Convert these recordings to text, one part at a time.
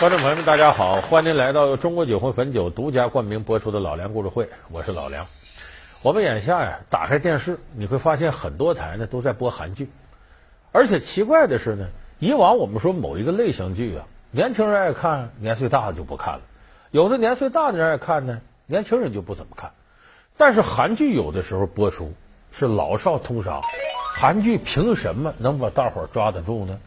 观众朋友们，大家好，欢迎来到中国酒魂汾酒独家冠名播出的《老梁故事会》，我是老梁。我们眼下呀，打开电视，你会发现很多台呢都在播韩剧，而且奇怪的是呢，以往我们说某一个类型剧啊，年轻人爱看，年岁大的就不看了；有的年岁大的人爱看呢，年轻人就不怎么看。但是韩剧有的时候播出是老少通杀，韩剧凭什么能把大伙儿抓得住呢？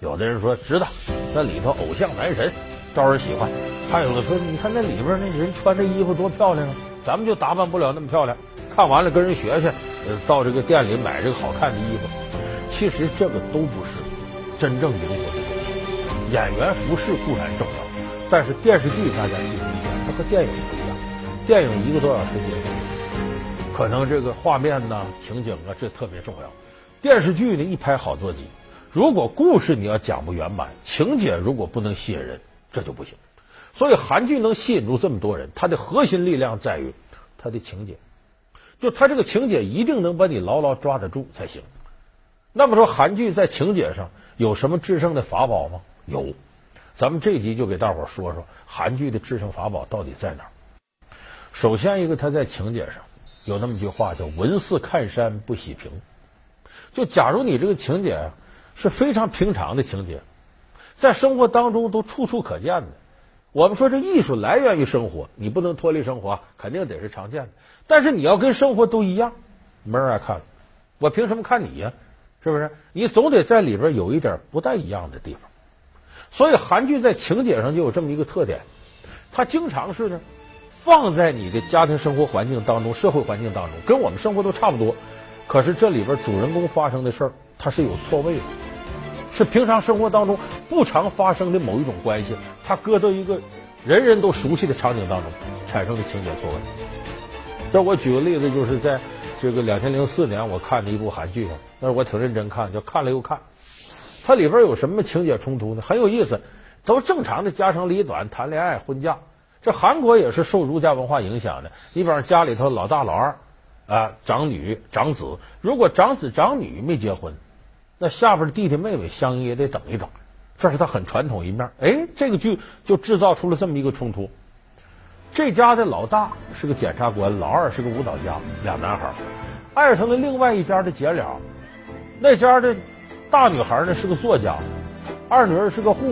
有的人说知道，那里头偶像男神招人喜欢；还有的说，你看那里边那人穿的衣服多漂亮啊，咱们就打扮不了那么漂亮。看完了跟人学学，到这个店里买这个好看的衣服。其实这个都不是真正灵魂的东西。演员服饰固然重要，但是电视剧大家记住一点，它和电影不一样。电影一个多小时结束，可能这个画面呐、情景啊，这特别重要。电视剧呢，一拍好多集。如果故事你要讲不圆满，情节如果不能吸引人，这就不行。所以韩剧能吸引住这么多人，它的核心力量在于它的情节，就它这个情节一定能把你牢牢抓得住才行。那么说，韩剧在情节上有什么制胜的法宝吗？有，咱们这一集就给大伙说说韩剧的制胜法宝到底在哪儿。首先一个，它在情节上有那么句话叫“文似看山不喜平”，就假如你这个情节。是非常平常的情节，在生活当中都处处可见的。我们说这艺术来源于生活，你不能脱离生活，肯定得是常见的。但是你要跟生活都一样，没人爱看，我凭什么看你呀？是不是？你总得在里边有一点不太一样的地方。所以韩剧在情节上就有这么一个特点，它经常是呢放在你的家庭生活环境当中、社会环境当中，跟我们生活都差不多。可是这里边主人公发生的事儿，它是有错位的。是平常生活当中不常发生的某一种关系，它搁到一个人人都熟悉的场景当中，产生的情节错位。这我举个例子，就是在这个两千零四年我看的一部韩剧啊，那是我挺认真看，叫看了又看。它里边有什么情节冲突呢？很有意思，都正常的家长里短，谈恋爱、婚嫁。这韩国也是受儒家文化影响的，你比方家里头老大、老二啊，长女、长子，如果长子长女没结婚。那下边的弟弟妹妹相应也得等一等，这是他很传统一面。哎，这个剧就制造出了这么一个冲突。这家的老大是个检察官，老二是个舞蹈家，俩男孩爱上了另外一家的姐俩。那家的大女孩呢是个作家，二女儿是个护士。